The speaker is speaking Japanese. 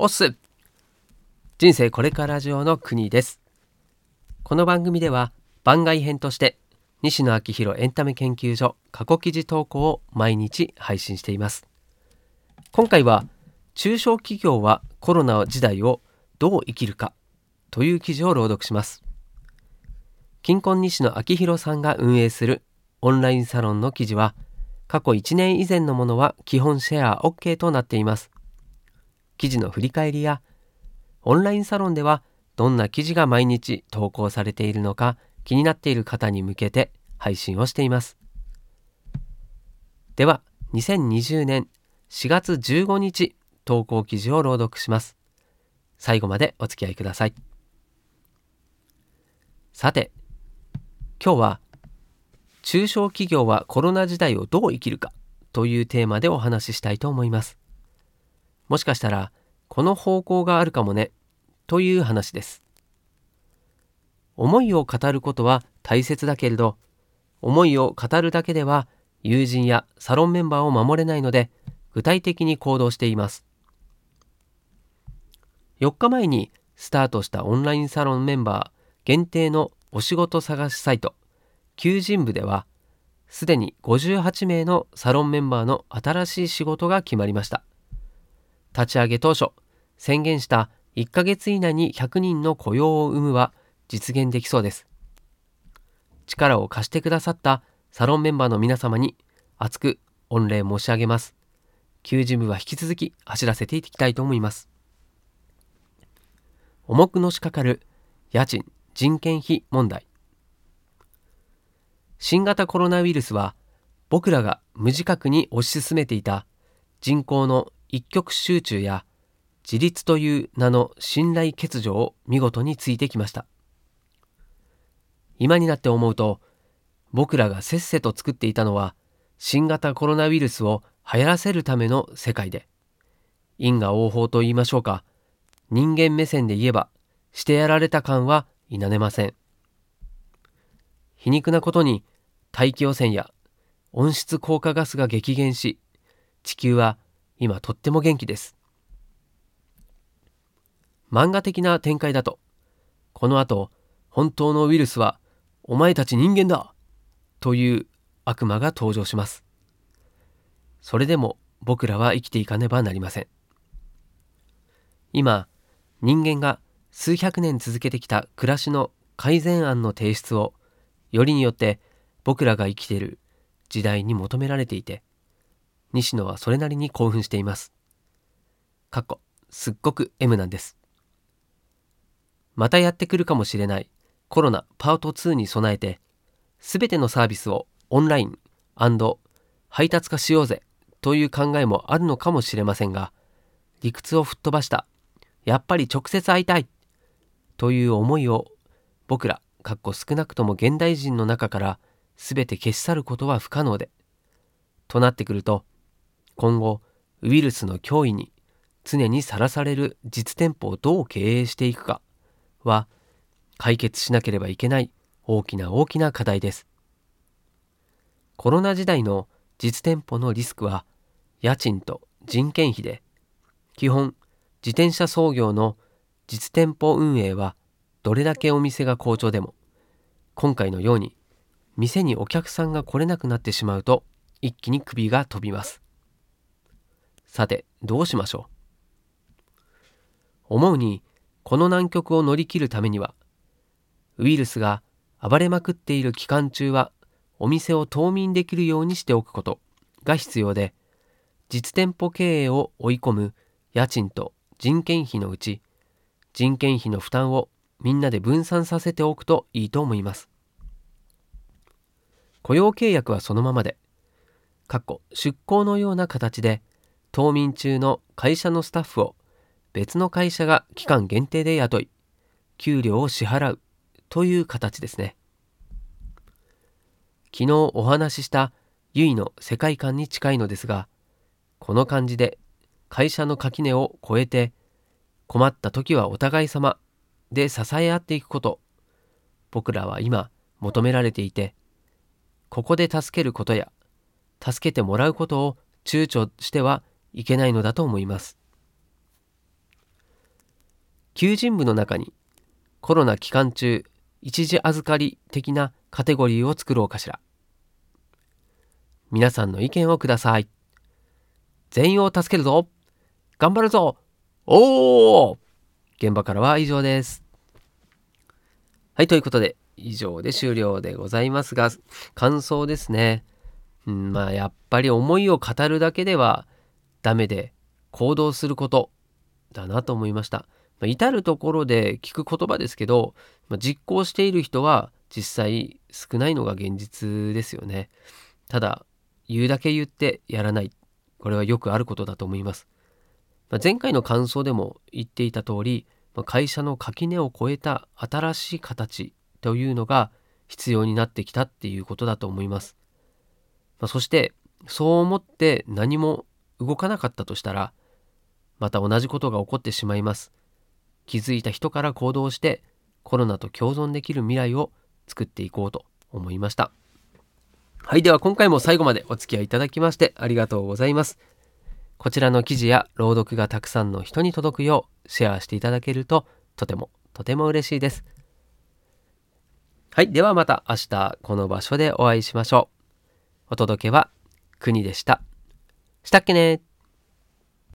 おっす。人生これから上の国です。この番組では番外編として西野昭弘エンタメ研究所過去記事投稿を毎日配信しています。今回は中小企業はコロナ時代をどう生きるかという記事を朗読します。金婚西野昭弘さんが運営するオンラインサロンの記事は過去1年以前のものは基本シェア OK となっています。記事の振り返りやオンラインサロンではどんな記事が毎日投稿されているのか気になっている方に向けて配信をしています。では2020年4月15日投稿記事を朗読します。最後までお付き合いください。さて今日は中小企業はコロナ時代をどう生きるかというテーマでお話ししたいと思います。もしかしたらこの方向があるかもねという話です。思いを語ることは大切だけれど思いを語るだけでは友人やサロンメンバーを守れないので具体的に行動しています。4日前にスタートしたオンラインサロンメンバー限定のお仕事探しサイト求人部ではすでに58名のサロンメンバーの新しい仕事が決まりました。立ち上げ当初宣言した1ヶ月以内に100人の雇用を生むは実現できそうです。力を貸してくださったサロンメンバーの皆様に厚く御礼申し上げます。求人部は引き続き走らせていきたいと思います。重くのしかかる家賃人件費問題。新型コロナウイルスは僕らが無自覚に推し進めていた人口の一極集中や自立という名の信頼欠如を見事についてきました。今になって思うと僕らがせっせと作っていたのは新型コロナウイルスを流行らせるための世界で因果応報と言いましょうか人間目線で言えばしてやられた感は否めません。皮肉なことに大気汚染や温室効果ガスが激減し地球は今とっても元気です。漫画的な展開だとこの後本当のウイルスはお前たち人間だという悪魔が登場します。それでも僕らは生きていかねばなりません。今人間が数百年続けてきた暮らしの改善案の提出をよりによって僕らが生きている時代に求められていて西野はそれなりに興奮しています。かっこすっごく M なんです。またやってくるかもしれないコロナパート2に備えて、すべてのサービスをオンライン配達化しようぜという考えもあるのかもしれませんが、理屈を吹っ飛ばした、やっぱり直接会いたいという思いを僕ら、かっこ少なくとも現代人の中から全て消し去ることは不可能で、となってくると、今後ウイルスの脅威に常にさらされる実店舗をどう経営していくかは解決しなければいけない大きな大きな課題です。コロナ時代の実店舗のリスクは家賃と人件費で基本自転車操業の実店舗運営はどれだけお店が好調でも今回のように店にお客さんが来れなくなってしまうと一気に首が飛びます。さてどうしましょう？思うにこの難局を乗り切るためにはウイルスが暴れまくっている期間中はお店を冬眠できるようにしておくことが必要で実店舗経営を追い込む家賃と人件費のうち人件費の負担をみんなで分散させておくといいと思います。雇用契約はそのままで出向のような形で冬眠中の会社のスタッフを別の会社が期間限定で雇い、給料を支払うという形ですね。昨日お話ししたゆいの世界観に近いのですが、この感じで会社の垣根を越えて困った時はお互い様で支え合っていくこと、僕らは今求められていて、ここで助けることや助けてもらうことを躊躇してはいけないのだと思います。求人部の中にコロナ期間中一時預かり的なカテゴリーを作ろうかしら。皆さんの意見をください。全員を助けるぞ頑張るぞおお現場からは以上です。はい、ということで、以上で終了でございますが、感想ですね。うん、まあ、やっぱり思いを語るだけではダメで、行動することだなと思いました。まあ、至るところで聞く言葉ですけど、まあ、実行している人は実際少ないのが現実ですよね。ただ、言うだけ言ってやらない。これはよくあることだと思います。まあ、前回の感想でも言っていた通り、まあ、会社の垣根を越えた新しい形というのが必要になってきたっていうことだと思います。まあ、そしてそう思って何も動かなかったとしたらまた同じことが起こってしまいます。気づいた人から行動してコロナと共存できる未来を作っていこうと思いました。はい、では今回も最後までお付き合いいただきましてありがとうございます。こちらの記事や朗読がたくさんの人に届くようシェアしていただけるととてもとても嬉しいです。はい、ではまた明日この場所でお会いしましょう。お届けは国でした。したっけね？